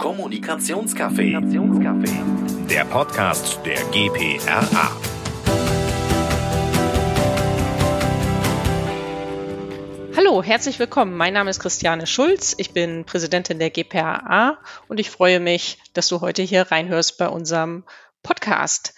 Kommunikationscafé. Der Podcast der GPRA. Hallo, herzlich willkommen. Mein Name ist Christiane Schulz. Ich bin Präsidentin der GPRA und ich freue mich, dass du heute hier reinhörst bei unserem Podcast.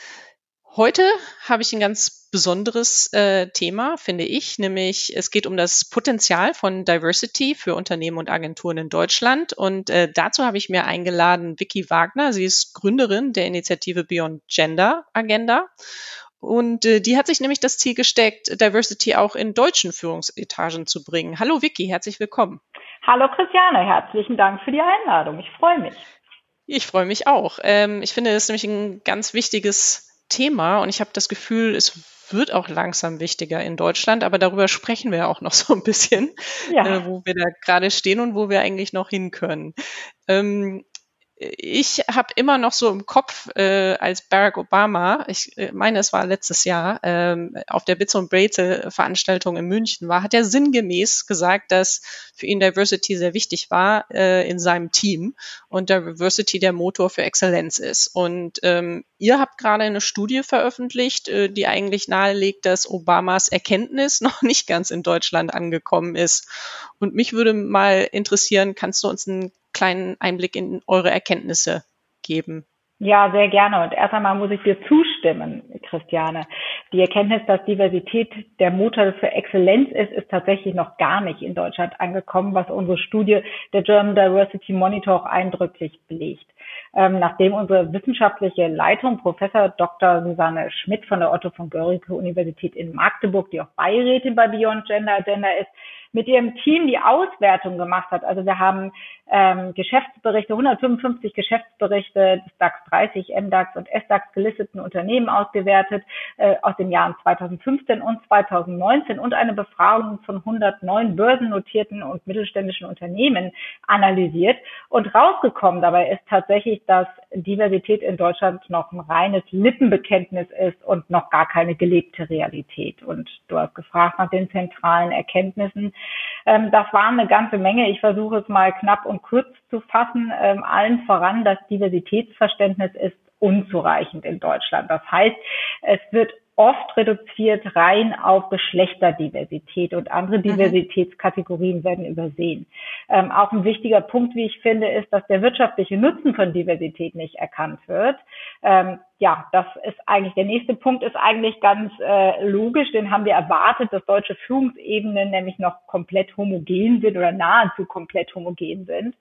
Heute habe ich ein ganz besonderes äh, Thema, finde ich, nämlich es geht um das Potenzial von Diversity für Unternehmen und Agenturen in Deutschland. Und äh, dazu habe ich mir eingeladen Vicky Wagner. Sie ist Gründerin der Initiative Beyond Gender Agenda. Und äh, die hat sich nämlich das Ziel gesteckt, Diversity auch in deutschen Führungsetagen zu bringen. Hallo Vicky, herzlich willkommen. Hallo Christiane, herzlichen Dank für die Einladung. Ich freue mich. Ich freue mich auch. Ähm, ich finde, das ist nämlich ein ganz wichtiges Thema und ich habe das Gefühl, es wird auch langsam wichtiger in Deutschland, aber darüber sprechen wir ja auch noch so ein bisschen, ja. äh, wo wir da gerade stehen und wo wir eigentlich noch hin können. Ähm, ich habe immer noch so im Kopf, äh, als Barack Obama, ich äh, meine, es war letztes Jahr, ähm, auf der Bits und Brezel Veranstaltung in München war, hat er sinngemäß gesagt, dass für ihn Diversity sehr wichtig war äh, in seinem Team und Diversity der Motor für Exzellenz ist. Und ähm, ihr habt gerade eine Studie veröffentlicht, äh, die eigentlich nahelegt, dass Obamas Erkenntnis noch nicht ganz in Deutschland angekommen ist. Und mich würde mal interessieren, kannst du uns einen kleinen Einblick in eure Erkenntnisse geben? Ja, sehr gerne. Und erst einmal muss ich dir zustimmen, Christiane. Die Erkenntnis, dass Diversität der Motor für Exzellenz ist, ist tatsächlich noch gar nicht in Deutschland angekommen, was unsere Studie der German Diversity Monitor auch eindrücklich belegt. Ähm, nachdem unsere wissenschaftliche Leitung, Professor Dr. Susanne Schmidt von der Otto von Guericke Universität in Magdeburg, die auch Beirätin bei Beyond Gender Agenda ist, mit ihrem Team die Auswertung gemacht hat. Also wir haben ähm, Geschäftsberichte, 155 Geschäftsberichte des DAX 30, MDAX und SDAX gelisteten Unternehmen ausgewertet äh, aus den Jahren 2015 und 2019 und eine Befragung von 109 börsennotierten und mittelständischen Unternehmen analysiert. Und rausgekommen dabei ist tatsächlich, dass Diversität in Deutschland noch ein reines Lippenbekenntnis ist und noch gar keine gelebte Realität. Und du hast gefragt nach den zentralen Erkenntnissen. Ähm, das waren eine ganze Menge. Ich versuche es mal knapp und kurz zu fassen. Ähm, allen voran, das Diversitätsverständnis ist unzureichend in Deutschland. Das heißt, es wird oft reduziert rein auf Geschlechterdiversität und andere mhm. Diversitätskategorien werden übersehen. Ähm, auch ein wichtiger Punkt, wie ich finde, ist, dass der wirtschaftliche Nutzen von Diversität nicht erkannt wird. Ähm, ja, das ist eigentlich der nächste Punkt ist eigentlich ganz äh, logisch, den haben wir erwartet, dass deutsche Führungsebenen nämlich noch komplett homogen sind oder nahezu komplett homogen sind.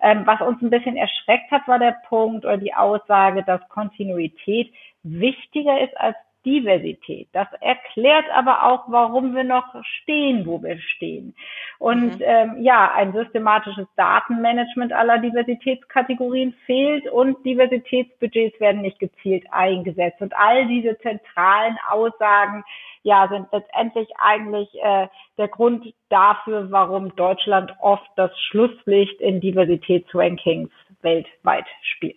Ähm, was uns ein bisschen erschreckt hat, war der Punkt oder die Aussage, dass Kontinuität wichtiger ist als Diversität. Das erklärt aber auch, warum wir noch stehen, wo wir stehen. Und mhm. ähm, ja, ein systematisches Datenmanagement aller Diversitätskategorien fehlt und Diversitätsbudgets werden nicht gezielt eingesetzt. Und all diese zentralen Aussagen ja, sind letztendlich eigentlich äh, der Grund dafür, warum Deutschland oft das Schlusslicht in Diversitätsrankings weltweit spielt.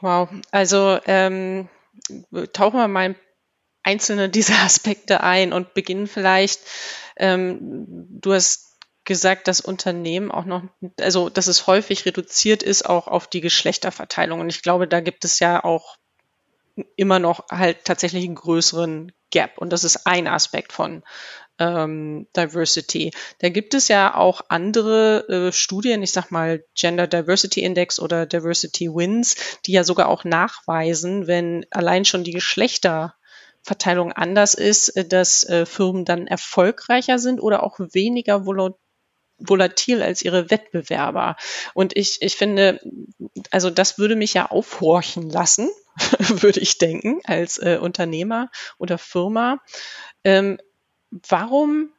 Wow, also ähm, tauchen wir mal in einzelne dieser Aspekte ein und beginnen vielleicht, ähm, du hast gesagt, dass Unternehmen auch noch, also dass es häufig reduziert ist auch auf die Geschlechterverteilung. Und ich glaube, da gibt es ja auch immer noch halt tatsächlich einen größeren Gap. Und das ist ein Aspekt von ähm, Diversity. Da gibt es ja auch andere äh, Studien, ich sag mal Gender Diversity Index oder Diversity Wins, die ja sogar auch nachweisen, wenn allein schon die Geschlechterverteilung anders ist, äh, dass äh, Firmen dann erfolgreicher sind oder auch weniger volatil volatil als ihre Wettbewerber. Und ich, ich finde, also das würde mich ja aufhorchen lassen, würde ich denken, als äh, Unternehmer oder Firma. Ähm, warum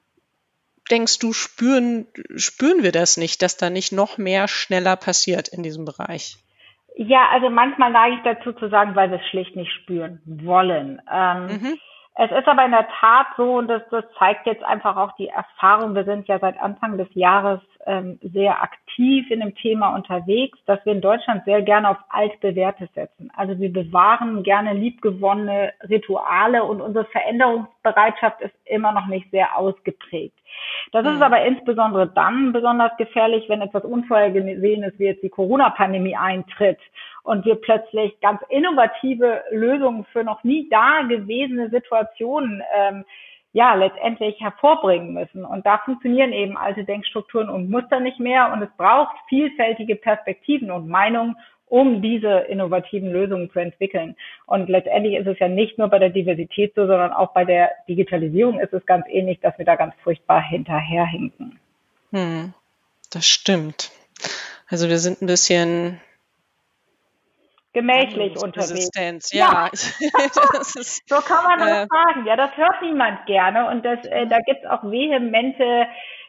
denkst du, spüren, spüren wir das nicht, dass da nicht noch mehr schneller passiert in diesem Bereich? Ja, also manchmal neige ich dazu zu sagen, weil wir es schlicht nicht spüren wollen. Ähm, mhm. Es ist aber in der Tat so, und das, das zeigt jetzt einfach auch die Erfahrung, wir sind ja seit Anfang des Jahres ähm, sehr aktiv in dem Thema unterwegs, dass wir in Deutschland sehr gerne auf altbewährtes setzen. Also wir bewahren gerne liebgewonnene Rituale und unsere Veränderungsbereitschaft ist immer noch nicht sehr ausgeprägt. Das ist mhm. aber insbesondere dann besonders gefährlich, wenn etwas Unvorhergesehenes wie jetzt die Corona-Pandemie eintritt und wir plötzlich ganz innovative Lösungen für noch nie da gewesene Situationen ähm, ja letztendlich hervorbringen müssen. Und da funktionieren eben alte Denkstrukturen und Muster nicht mehr. Und es braucht vielfältige Perspektiven und Meinungen, um diese innovativen Lösungen zu entwickeln. Und letztendlich ist es ja nicht nur bei der Diversität so, sondern auch bei der Digitalisierung ist es ganz ähnlich, dass wir da ganz furchtbar hinterherhinken. Hm, das stimmt. Also wir sind ein bisschen gemächlich unterwegs. Ja, ja. so kann man das äh, sagen. Ja, das hört niemand gerne und das, äh, da gibt es auch vehemente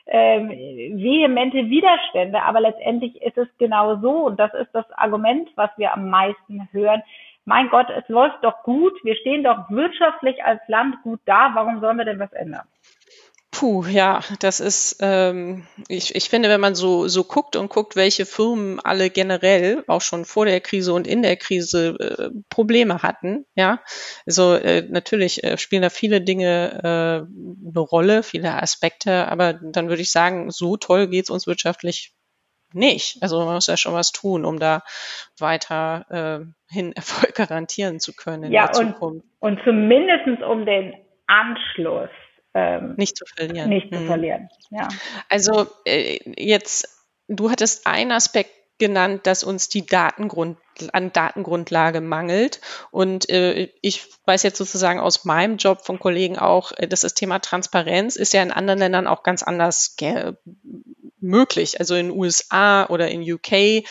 ähm, vehemente Widerstände, aber letztendlich ist es genau so und das ist das Argument, was wir am meisten hören. Mein Gott, es läuft doch gut, wir stehen doch wirtschaftlich als Land gut da, warum sollen wir denn was ändern? Puh, ja, das ist, ähm, ich, ich finde, wenn man so, so guckt und guckt, welche Firmen alle generell auch schon vor der Krise und in der Krise äh, Probleme hatten, ja, also äh, natürlich äh, spielen da viele Dinge äh, eine Rolle, viele Aspekte, aber dann würde ich sagen, so toll geht's uns wirtschaftlich nicht. Also man muss ja schon was tun, um da weiter äh, hin Erfolg garantieren zu können in ja, der und, Zukunft. Und zumindestens um den Anschluss ähm, nicht zu verlieren. Nicht zu mhm. verlieren. Ja. Also äh, jetzt, du hattest einen Aspekt genannt, dass uns die Datengrund an Datengrundlage mangelt. Und äh, ich weiß jetzt sozusagen aus meinem Job von Kollegen auch, äh, dass das Thema Transparenz ist ja in anderen Ländern auch ganz anders möglich. Also in USA oder in UK, äh,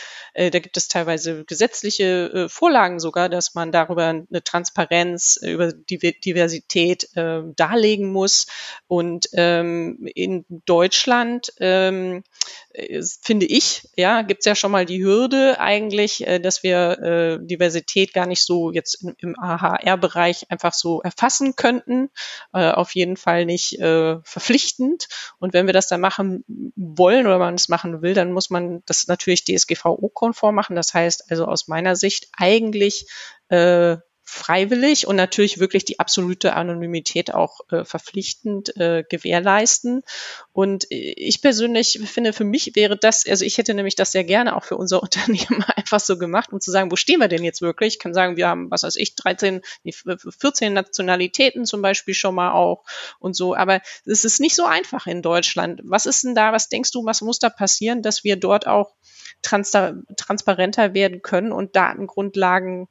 da gibt es teilweise gesetzliche äh, Vorlagen sogar, dass man darüber eine Transparenz äh, über die Diversität äh, darlegen muss. Und ähm, in Deutschland ähm, äh, finde ich, ja, gibt es ja schon mal die Hürde eigentlich, dass wir äh, Diversität gar nicht so jetzt im, im AHR-Bereich einfach so erfassen könnten. Äh, auf jeden Fall nicht äh, verpflichtend. Und wenn wir das dann machen wollen oder man es machen will, dann muss man das natürlich DSGVO-konform machen. Das heißt also aus meiner Sicht eigentlich äh, freiwillig und natürlich wirklich die absolute Anonymität auch äh, verpflichtend äh, gewährleisten. Und ich persönlich finde, für mich wäre das, also ich hätte nämlich das sehr gerne auch für unser Unternehmen einfach so gemacht, um zu sagen, wo stehen wir denn jetzt wirklich? Ich kann sagen, wir haben, was weiß ich, 13, 14 Nationalitäten zum Beispiel schon mal auch und so. Aber es ist nicht so einfach in Deutschland. Was ist denn da, was denkst du, was muss da passieren, dass wir dort auch trans transparenter werden können und Datengrundlagen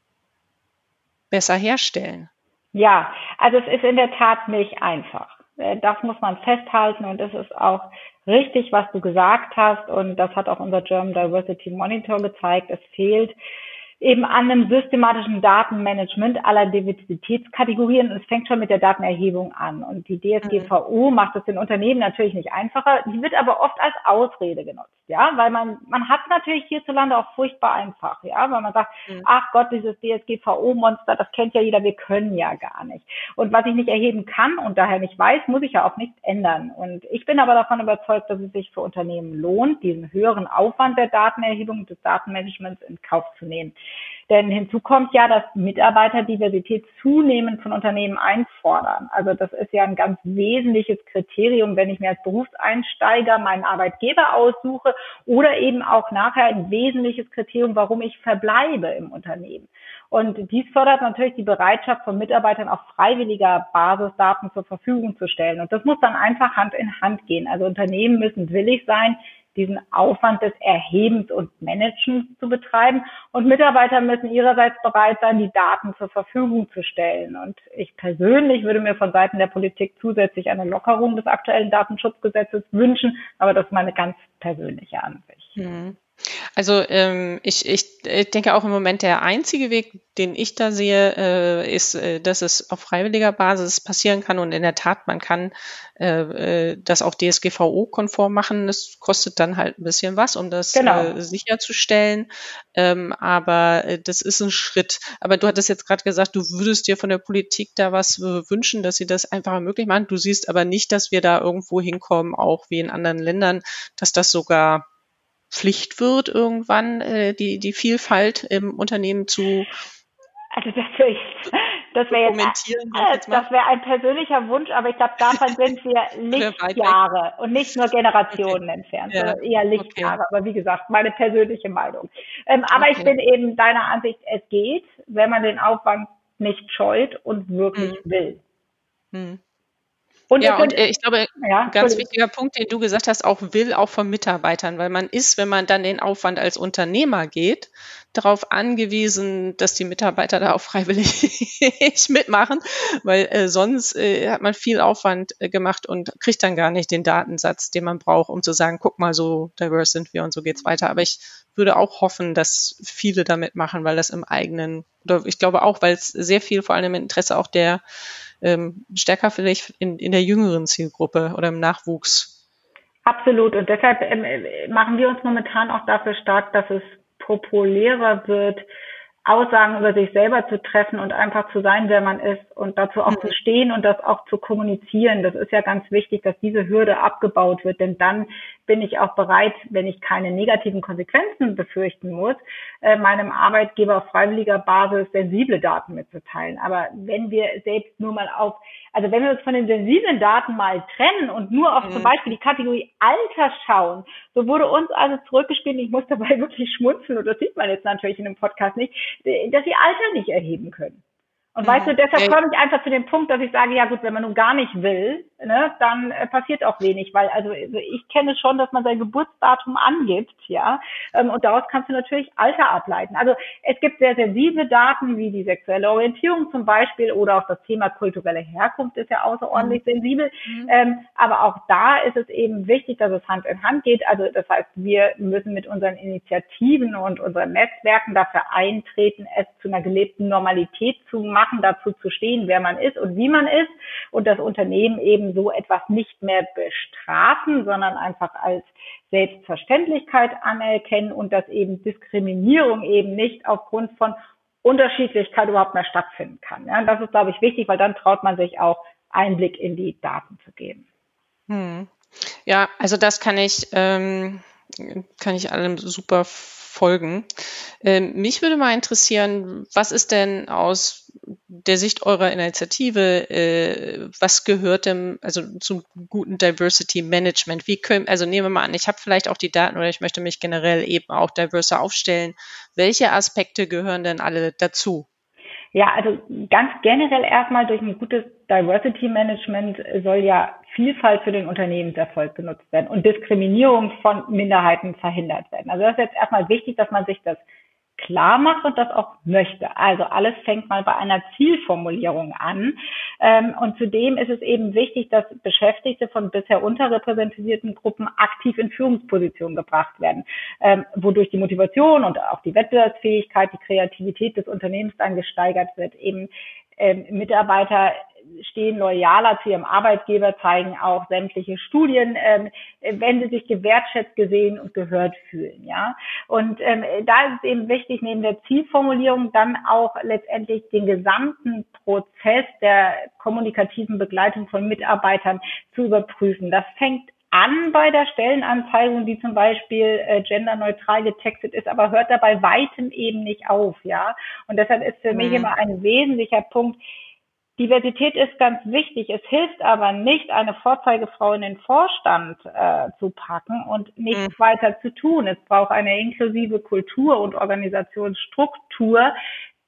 besser herstellen? Ja, also es ist in der Tat nicht einfach. Äh, das muss man festhalten und es ist auch richtig, was du gesagt hast und das hat auch unser German Diversity Monitor gezeigt. Es fehlt eben an einem systematischen Datenmanagement aller Diversitätskategorien. Und es fängt schon mit der Datenerhebung an. Und die DSGVO mhm. macht es den Unternehmen natürlich nicht einfacher. Die wird aber oft als Ausrede genutzt. Ja, weil man, man hat natürlich hierzulande auch furchtbar einfach. Ja, weil man sagt, mhm. ach Gott, dieses DSGVO-Monster, das kennt ja jeder, wir können ja gar nicht. Und was ich nicht erheben kann und daher nicht weiß, muss ich ja auch nicht ändern. Und ich bin aber davon überzeugt, dass es sich für Unternehmen lohnt, diesen höheren Aufwand der Datenerhebung, des Datenmanagements in Kauf zu nehmen. Denn hinzu kommt ja, dass Mitarbeiter Diversität zunehmend von Unternehmen einfordern. Also das ist ja ein ganz wesentliches Kriterium, wenn ich mir als Berufseinsteiger meinen Arbeitgeber aussuche oder eben auch nachher ein wesentliches Kriterium, warum ich verbleibe im Unternehmen. Und dies fördert natürlich die Bereitschaft von Mitarbeitern auf freiwilliger Basis Daten zur Verfügung zu stellen. Und das muss dann einfach Hand in Hand gehen. Also Unternehmen müssen willig sein, diesen Aufwand des Erhebens und Managens zu betreiben. Und Mitarbeiter müssen ihrerseits bereit sein, die Daten zur Verfügung zu stellen. Und ich persönlich würde mir von Seiten der Politik zusätzlich eine Lockerung des aktuellen Datenschutzgesetzes wünschen, aber das ist meine ganz persönliche Ansicht. Mhm. Also ähm, ich, ich, ich denke auch im Moment der einzige Weg, den ich da sehe, äh, ist, äh, dass es auf freiwilliger Basis passieren kann und in der Tat, man kann äh, äh das auch DSGVO-konform machen. Das kostet dann halt ein bisschen was, um das genau. äh, sicherzustellen. Ähm, aber äh, das ist ein Schritt. Aber du hattest jetzt gerade gesagt, du würdest dir von der Politik da was wünschen, dass sie das einfach möglich machen. Du siehst aber nicht, dass wir da irgendwo hinkommen, auch wie in anderen Ländern, dass das sogar Pflicht wird, irgendwann äh, die, die Vielfalt im Unternehmen zu also das wäre das wäre jetzt, äh, das wäre ein persönlicher Wunsch, aber ich glaube, davon sind wir Lichtjahre und nicht nur Generationen okay. entfernt, ja. sondern eher Lichtjahre. Okay. Aber wie gesagt, meine persönliche Meinung. Ähm, aber okay. ich bin eben deiner Ansicht, es geht, wenn man den Aufwand nicht scheut und wirklich mhm. will. Mhm. Und ja, und äh, ich glaube, ja, ganz wichtiger Punkt, den du gesagt hast, auch will auch von Mitarbeitern, weil man ist, wenn man dann den Aufwand als Unternehmer geht, darauf angewiesen, dass die Mitarbeiter da auch freiwillig mitmachen, weil äh, sonst äh, hat man viel Aufwand äh, gemacht und kriegt dann gar nicht den Datensatz, den man braucht, um zu sagen, guck mal, so diverse sind wir und so geht's weiter. Aber ich würde auch hoffen, dass viele damit machen, weil das im eigenen, oder ich glaube auch, weil es sehr viel vor allem im Interesse auch der ähm, stärker vielleicht in, in der jüngeren Zielgruppe oder im Nachwuchs. Absolut. Und deshalb ähm, machen wir uns momentan auch dafür stark, dass es populärer wird, Aussagen über sich selber zu treffen und einfach zu sein, wer man ist und dazu auch mhm. zu stehen und das auch zu kommunizieren. Das ist ja ganz wichtig, dass diese Hürde abgebaut wird, denn dann bin ich auch bereit, wenn ich keine negativen Konsequenzen befürchten muss, äh, meinem Arbeitgeber auf freiwilliger Basis sensible Daten mitzuteilen. Aber wenn wir selbst nur mal auf, also wenn wir uns von den sensiblen Daten mal trennen und nur auf mhm. zum Beispiel die Kategorie Alter schauen, so wurde uns also zurückgespielt, ich muss dabei wirklich schmunzeln und das sieht man jetzt natürlich in dem Podcast nicht, dass sie Alter nicht erheben können. Und mhm. weißt du, deshalb komme ich einfach zu dem Punkt, dass ich sage, ja gut, wenn man nun gar nicht will, ne, dann äh, passiert auch wenig, weil also, also ich kenne schon, dass man sein Geburtsdatum angibt, ja, ähm, und daraus kannst du natürlich Alter ableiten. Also es gibt sehr sensible Daten wie die sexuelle Orientierung zum Beispiel oder auch das Thema kulturelle Herkunft ist ja außerordentlich mhm. sensibel, mhm. Ähm, aber auch da ist es eben wichtig, dass es Hand in Hand geht. Also das heißt, wir müssen mit unseren Initiativen und unseren Netzwerken dafür eintreten, es zu einer gelebten Normalität zu machen machen, dazu zu stehen, wer man ist und wie man ist und das Unternehmen eben so etwas nicht mehr bestrafen, sondern einfach als Selbstverständlichkeit anerkennen und dass eben Diskriminierung eben nicht aufgrund von Unterschiedlichkeit überhaupt mehr stattfinden kann. Ja, das ist, glaube ich, wichtig, weil dann traut man sich auch Einblick in die Daten zu geben. Hm. Ja, also das kann ich, ähm, kann ich allem super folgen. Ähm, mich würde mal interessieren, was ist denn aus der Sicht eurer Initiative, äh, was gehört dem, also zum guten Diversity Management? Wie können, also nehmen wir mal an, ich habe vielleicht auch die Daten oder ich möchte mich generell eben auch diverser aufstellen. Welche Aspekte gehören denn alle dazu? Ja, also ganz generell erstmal durch ein gutes Diversity Management soll ja Vielfalt für den Unternehmenserfolg genutzt werden und Diskriminierung von Minderheiten verhindert werden. Also das ist jetzt erstmal wichtig, dass man sich das klar macht und das auch möchte. Also alles fängt mal bei einer Zielformulierung an. Ähm, und zudem ist es eben wichtig, dass Beschäftigte von bisher unterrepräsentierten Gruppen aktiv in Führungspositionen gebracht werden, ähm, wodurch die Motivation und auch die Wettbewerbsfähigkeit, die Kreativität des Unternehmens dann gesteigert wird. Eben ähm, Mitarbeiter stehen loyaler zu ihrem Arbeitgeber, zeigen auch sämtliche Studien, ähm, wenn sie sich gewertschätzt, gesehen und gehört fühlen. Ja, und ähm, da ist es eben wichtig, neben der Zielformulierung dann auch letztendlich den gesamten Prozess der kommunikativen Begleitung von Mitarbeitern zu überprüfen. Das fängt an bei der Stellenanzeigung, die zum Beispiel äh, genderneutral getextet ist, aber hört dabei weitem eben nicht auf, ja. Und deshalb ist für mhm. mich immer ein wesentlicher Punkt, Diversität ist ganz wichtig. Es hilft aber nicht, eine Vorzeigefrau in den Vorstand äh, zu packen und nichts mhm. weiter zu tun. Es braucht eine inklusive Kultur und Organisationsstruktur,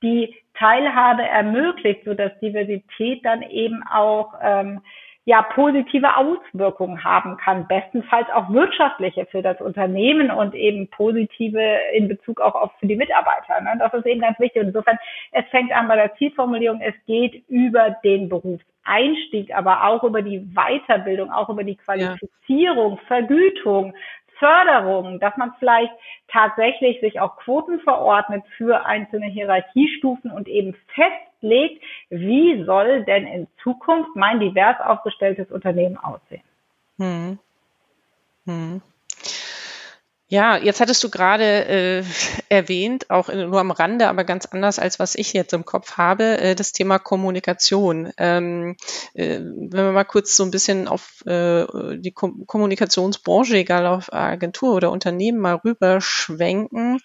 die Teilhabe ermöglicht, sodass Diversität dann eben auch ähm, ja positive Auswirkungen haben kann, bestenfalls auch wirtschaftliche für das Unternehmen und eben positive in Bezug auch auf für die Mitarbeiter. Ne? Das ist eben ganz wichtig. Und insofern, es fängt an bei der Zielformulierung, es geht über den Berufseinstieg, aber auch über die Weiterbildung, auch über die Qualifizierung, ja. Vergütung, Förderung, dass man vielleicht tatsächlich sich auch Quoten verordnet für einzelne Hierarchiestufen und eben festlegt, wie soll denn in Zukunft mein divers aufgestelltes Unternehmen aussehen. Hm. Hm. Ja, jetzt hattest du gerade äh, erwähnt, auch in, nur am Rande, aber ganz anders als was ich jetzt im Kopf habe, äh, das Thema Kommunikation. Ähm, äh, wenn wir mal kurz so ein bisschen auf äh, die Ko Kommunikationsbranche, egal auf Agentur oder Unternehmen, mal rüberschwenken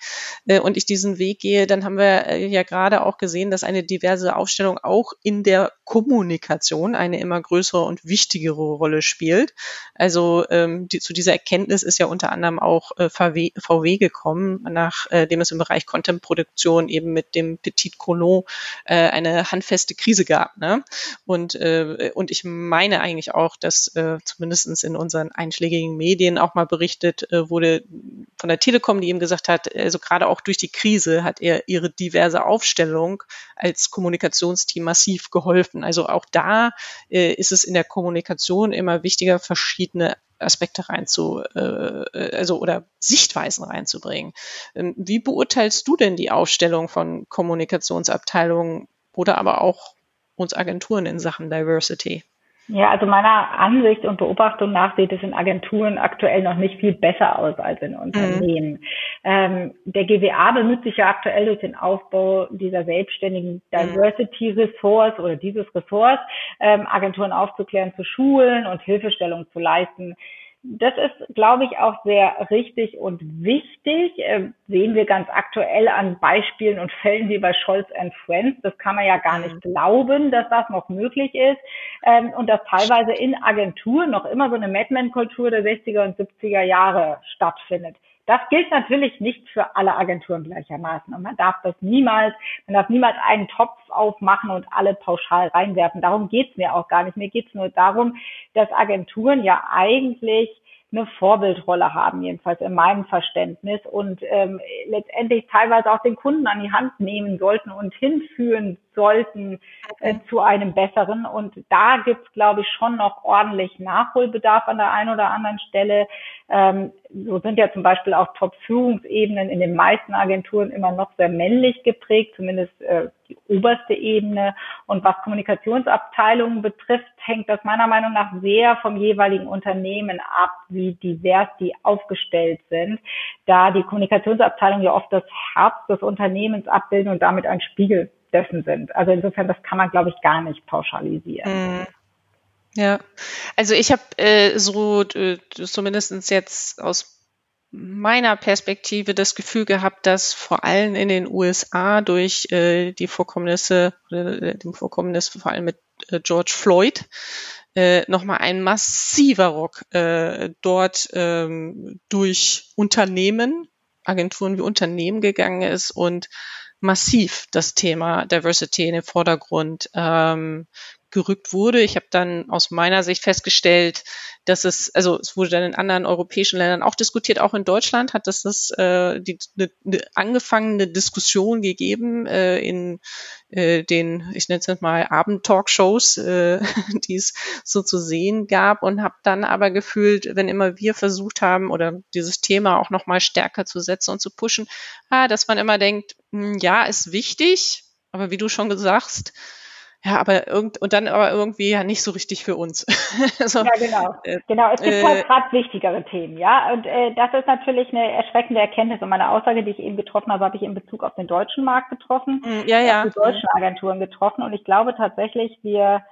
äh, und ich diesen Weg gehe, dann haben wir äh, ja gerade auch gesehen, dass eine diverse Aufstellung auch in der Kommunikation eine immer größere und wichtigere Rolle spielt. Also ähm, die, zu dieser Erkenntnis ist ja unter anderem auch VW, gekommen, nachdem äh, es im Bereich Content-Produktion eben mit dem Petit Colon äh, eine handfeste Krise gab. Ne? Und, äh, und ich meine eigentlich auch, dass zumindest in unseren einschlägigen Medien auch mal berichtet wurde von der Telekom, die eben gesagt hat, also gerade auch durch die Krise hat er ihre diverse Aufstellung als Kommunikationsteam massiv geholfen. Also auch da ist es in der Kommunikation immer wichtiger, verschiedene Aspekte rein zu, äh, also oder Sichtweisen reinzubringen. Ähm, wie beurteilst du denn die Aufstellung von Kommunikationsabteilungen oder aber auch uns Agenturen in Sachen Diversity? Ja, also meiner Ansicht und Beobachtung nach sieht es in Agenturen aktuell noch nicht viel besser aus als in Unternehmen. Mhm. Ähm, der GWA bemüht sich ja aktuell durch den Aufbau dieser selbstständigen mhm. Diversity Ressorts oder dieses Ressorts, ähm, Agenturen aufzuklären, zu schulen und Hilfestellung zu leisten. Das ist, glaube ich, auch sehr richtig und wichtig. Äh, sehen wir ganz aktuell an Beispielen und Fällen wie bei Scholz and Friends. Das kann man ja gar nicht mhm. glauben, dass das noch möglich ist. Ähm, und dass teilweise in Agenturen noch immer so eine Madman-Kultur der 60er und 70er Jahre stattfindet. Das gilt natürlich nicht für alle Agenturen gleichermaßen. Und man darf das niemals, man darf niemals einen Topf aufmachen und alle pauschal reinwerfen. Darum geht's mir auch gar nicht. Mir geht's nur darum, dass Agenturen ja eigentlich eine Vorbildrolle haben, jedenfalls in meinem Verständnis und ähm, letztendlich teilweise auch den Kunden an die Hand nehmen sollten und hinführen sollten äh, zu einem besseren. Und da gibt's, glaube ich, schon noch ordentlich Nachholbedarf an der einen oder anderen Stelle. Ähm, so sind ja zum Beispiel auch Top-Führungsebenen in den meisten Agenturen immer noch sehr männlich geprägt, zumindest äh, die oberste Ebene. Und was Kommunikationsabteilungen betrifft, hängt das meiner Meinung nach sehr vom jeweiligen Unternehmen ab, wie divers die aufgestellt sind, da die Kommunikationsabteilungen ja oft das Herz des Unternehmens abbilden und damit ein Spiegel dessen sind. Also insofern, das kann man, glaube ich, gar nicht pauschalisieren. Mhm. Ja, also ich habe äh, so äh, zumindest jetzt aus meiner Perspektive das Gefühl gehabt, dass vor allem in den USA durch äh, die Vorkommnisse, äh, dem Vorkommnis vor allem mit äh, George Floyd, äh, nochmal ein massiver Ruck äh, dort ähm, durch Unternehmen, Agenturen wie Unternehmen gegangen ist und massiv das Thema Diversity in den Vordergrund ähm, gerückt wurde. Ich habe dann aus meiner Sicht festgestellt, dass es, also es wurde dann in anderen europäischen Ländern auch diskutiert, auch in Deutschland hat es das äh, die eine, eine angefangene Diskussion gegeben äh, in äh, den, ich nenne es jetzt mal Abend-Talkshows, äh, die es so zu sehen gab und habe dann aber gefühlt, wenn immer wir versucht haben oder dieses Thema auch noch mal stärker zu setzen und zu pushen, ah, dass man immer denkt, mh, hm, ja, ist wichtig, aber wie du schon gesagt ja, aber irgend und dann aber irgendwie ja nicht so richtig für uns. so, ja, genau. Äh, genau, es gibt halt äh, halt gerade wichtigere Themen, ja. Und äh, das ist natürlich eine erschreckende Erkenntnis. Und meine Aussage, die ich eben getroffen habe, habe ich in Bezug auf den deutschen Markt getroffen, hm, ja, ja. auf die deutschen Agenturen getroffen. Und ich glaube tatsächlich, wir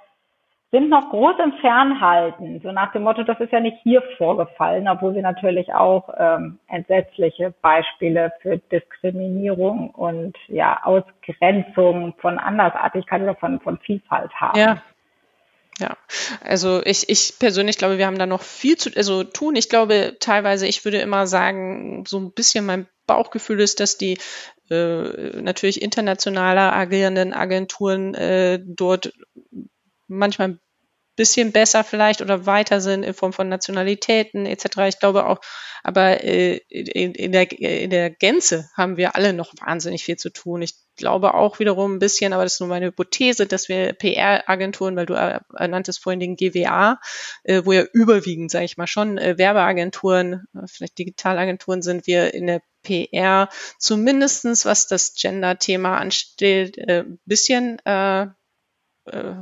sind noch groß im Fernhalten, so nach dem Motto, das ist ja nicht hier vorgefallen, obwohl wir natürlich auch ähm, entsetzliche Beispiele für Diskriminierung und ja Ausgrenzung von Andersartigkeit oder von, von Vielfalt haben. Ja. Ja, also ich, ich persönlich glaube, wir haben da noch viel zu also tun. Ich glaube teilweise, ich würde immer sagen, so ein bisschen mein Bauchgefühl ist, dass die äh, natürlich internationaler agierenden Agenturen äh, dort manchmal ein bisschen besser vielleicht oder weiter sind in Form von Nationalitäten etc. Ich glaube auch, aber äh, in, in, der, in der Gänze haben wir alle noch wahnsinnig viel zu tun. Ich glaube auch wiederum ein bisschen, aber das ist nur meine Hypothese, dass wir PR-Agenturen, weil du äh, nanntest vorhin den GWA, äh, wo ja überwiegend, sage ich mal, schon äh, Werbeagenturen, äh, vielleicht Digitalagenturen sind, wir in der PR zumindestens was das Gender-Thema anstellt, äh, bisschen äh, äh,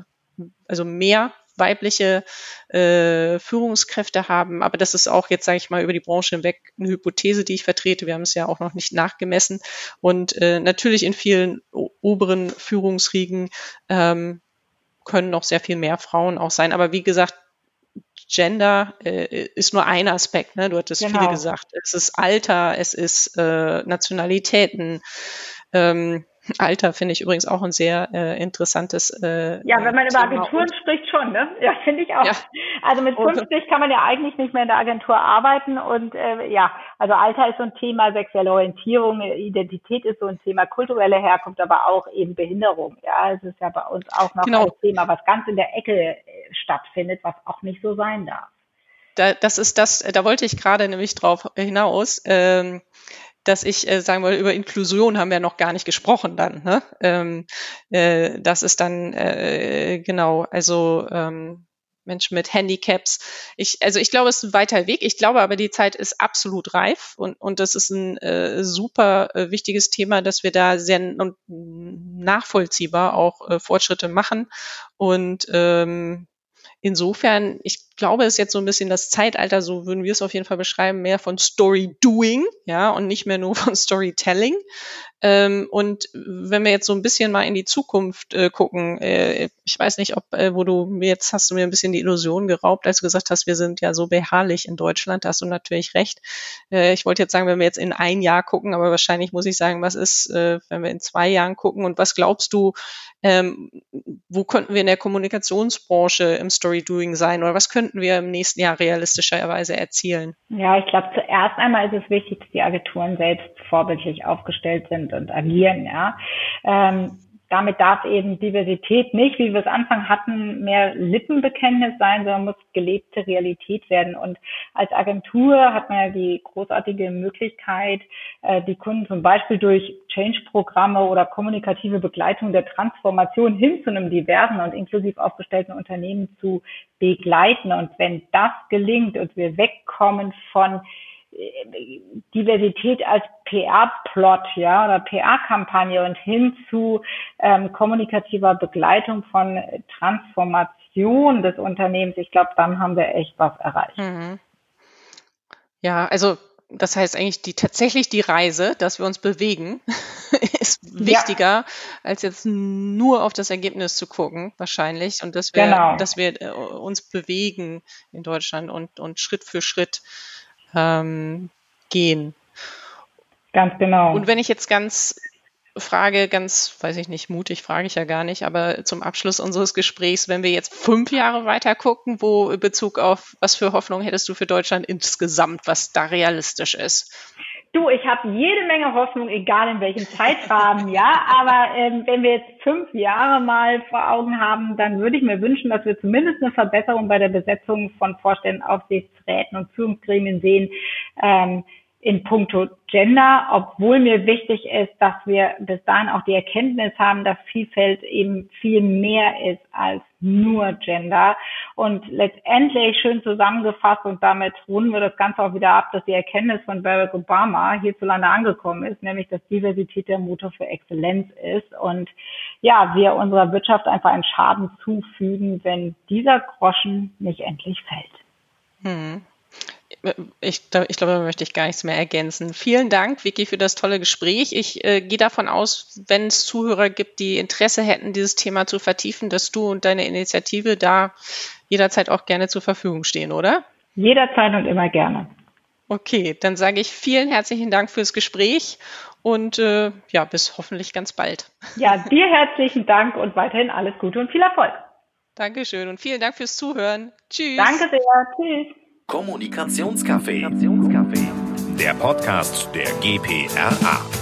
also mehr weibliche äh, Führungskräfte haben. Aber das ist auch jetzt, sage ich mal, über die Branche hinweg eine Hypothese, die ich vertrete. Wir haben es ja auch noch nicht nachgemessen. Und äh, natürlich in vielen oberen Führungsriegen ähm, können noch sehr viel mehr Frauen auch sein. Aber wie gesagt, Gender äh, ist nur ein Aspekt, ne? Du hattest genau. viele gesagt. Es ist Alter, es ist äh, Nationalitäten, ähm, Alter finde ich übrigens auch ein sehr äh, interessantes. Äh, ja, wenn man über Agenturen spricht schon, ne? Ja, finde ich auch. Ja. Also mit 50 kann man ja eigentlich nicht mehr in der Agentur arbeiten und äh, ja, also Alter ist so ein Thema, sexuelle Orientierung, Identität ist so ein Thema, kulturelle Herkunft, aber auch eben Behinderung. Ja, es ist ja bei uns auch noch genau. ein Thema, was ganz in der Ecke äh, stattfindet, was auch nicht so sein darf. Da, das ist das, da wollte ich gerade nämlich drauf hinaus. Ähm, dass ich äh, sagen wollte, über Inklusion haben wir noch gar nicht gesprochen dann. Ne? Ähm, äh, das ist dann äh, genau, also ähm, Menschen mit Handicaps. Ich, also ich glaube, es ist ein weiter Weg. Ich glaube aber, die Zeit ist absolut reif und, und das ist ein äh, super äh, wichtiges Thema, dass wir da sehr nachvollziehbar auch äh, Fortschritte machen. Und ähm, insofern, ich glaube, ist jetzt so ein bisschen das Zeitalter, so würden wir es auf jeden Fall beschreiben, mehr von Story Doing, ja, und nicht mehr nur von Storytelling. Ähm, und wenn wir jetzt so ein bisschen mal in die Zukunft äh, gucken, äh, ich weiß nicht, ob, äh, wo du mir jetzt hast du mir ein bisschen die Illusion geraubt, als du gesagt hast, wir sind ja so beharrlich in Deutschland, da hast du natürlich recht. Äh, ich wollte jetzt sagen, wenn wir jetzt in ein Jahr gucken, aber wahrscheinlich muss ich sagen, was ist, äh, wenn wir in zwei Jahren gucken und was glaubst du, ähm, wo könnten wir in der Kommunikationsbranche im Story Doing sein oder was könnten wir im nächsten Jahr realistischerweise erzielen? Ja, ich glaube, zuerst einmal ist es wichtig, dass die Agenturen selbst vorbildlich aufgestellt sind und agieren, ja. Ähm, damit darf eben Diversität nicht, wie wir es Anfang hatten, mehr Lippenbekenntnis sein, sondern muss gelebte Realität werden. Und als Agentur hat man ja die großartige Möglichkeit, äh, die Kunden zum Beispiel durch Change-Programme oder kommunikative Begleitung der Transformation hin zu einem diversen und inklusiv aufgestellten Unternehmen zu begleiten. Und wenn das gelingt und wir wegkommen von Diversität als PR-Plot, ja, oder PR-Kampagne und hin zu ähm, kommunikativer Begleitung von Transformation des Unternehmens. Ich glaube, dann haben wir echt was erreicht. Mhm. Ja, also das heißt eigentlich die tatsächlich die Reise, dass wir uns bewegen, ist wichtiger, ja. als jetzt nur auf das Ergebnis zu gucken, wahrscheinlich. Und dass wir, genau. dass wir äh, uns bewegen in Deutschland und, und Schritt für Schritt ähm, gehen. Ganz genau. Und wenn ich jetzt ganz frage, ganz, weiß ich nicht, mutig frage ich ja gar nicht, aber zum Abschluss unseres Gesprächs, wenn wir jetzt fünf Jahre weiter gucken, wo in Bezug auf, was für Hoffnung hättest du für Deutschland insgesamt, was da realistisch ist? Du, ich habe jede Menge Hoffnung, egal in welchem Zeitrahmen, ja. Aber ähm, wenn wir jetzt fünf Jahre mal vor Augen haben, dann würde ich mir wünschen, dass wir zumindest eine Verbesserung bei der Besetzung von Vorständen, Aufsichtsräten und Führungsgremien sehen. Ähm, in puncto Gender, obwohl mir wichtig ist, dass wir bis dahin auch die Erkenntnis haben, dass Vielfalt eben viel mehr ist als nur Gender. Und letztendlich schön zusammengefasst und damit runden wir das Ganze auch wieder ab, dass die Erkenntnis von Barack Obama hierzulande angekommen ist, nämlich dass Diversität der Motor für Exzellenz ist und ja, wir unserer Wirtschaft einfach einen Schaden zufügen, wenn dieser Groschen nicht endlich fällt. Hm ich, glaube, da möchte ich gar nichts mehr ergänzen. Vielen Dank, Vicky, für das tolle Gespräch. Ich äh, gehe davon aus, wenn es Zuhörer gibt, die Interesse hätten, dieses Thema zu vertiefen, dass du und deine Initiative da jederzeit auch gerne zur Verfügung stehen, oder? Jederzeit und immer gerne. Okay, dann sage ich vielen herzlichen Dank fürs Gespräch und äh, ja, bis hoffentlich ganz bald. Ja, dir herzlichen Dank und weiterhin alles Gute und viel Erfolg. Dankeschön und vielen Dank fürs Zuhören. Tschüss. Danke sehr. Tschüss. Kommunikationscafé. Der Podcast der GPRA.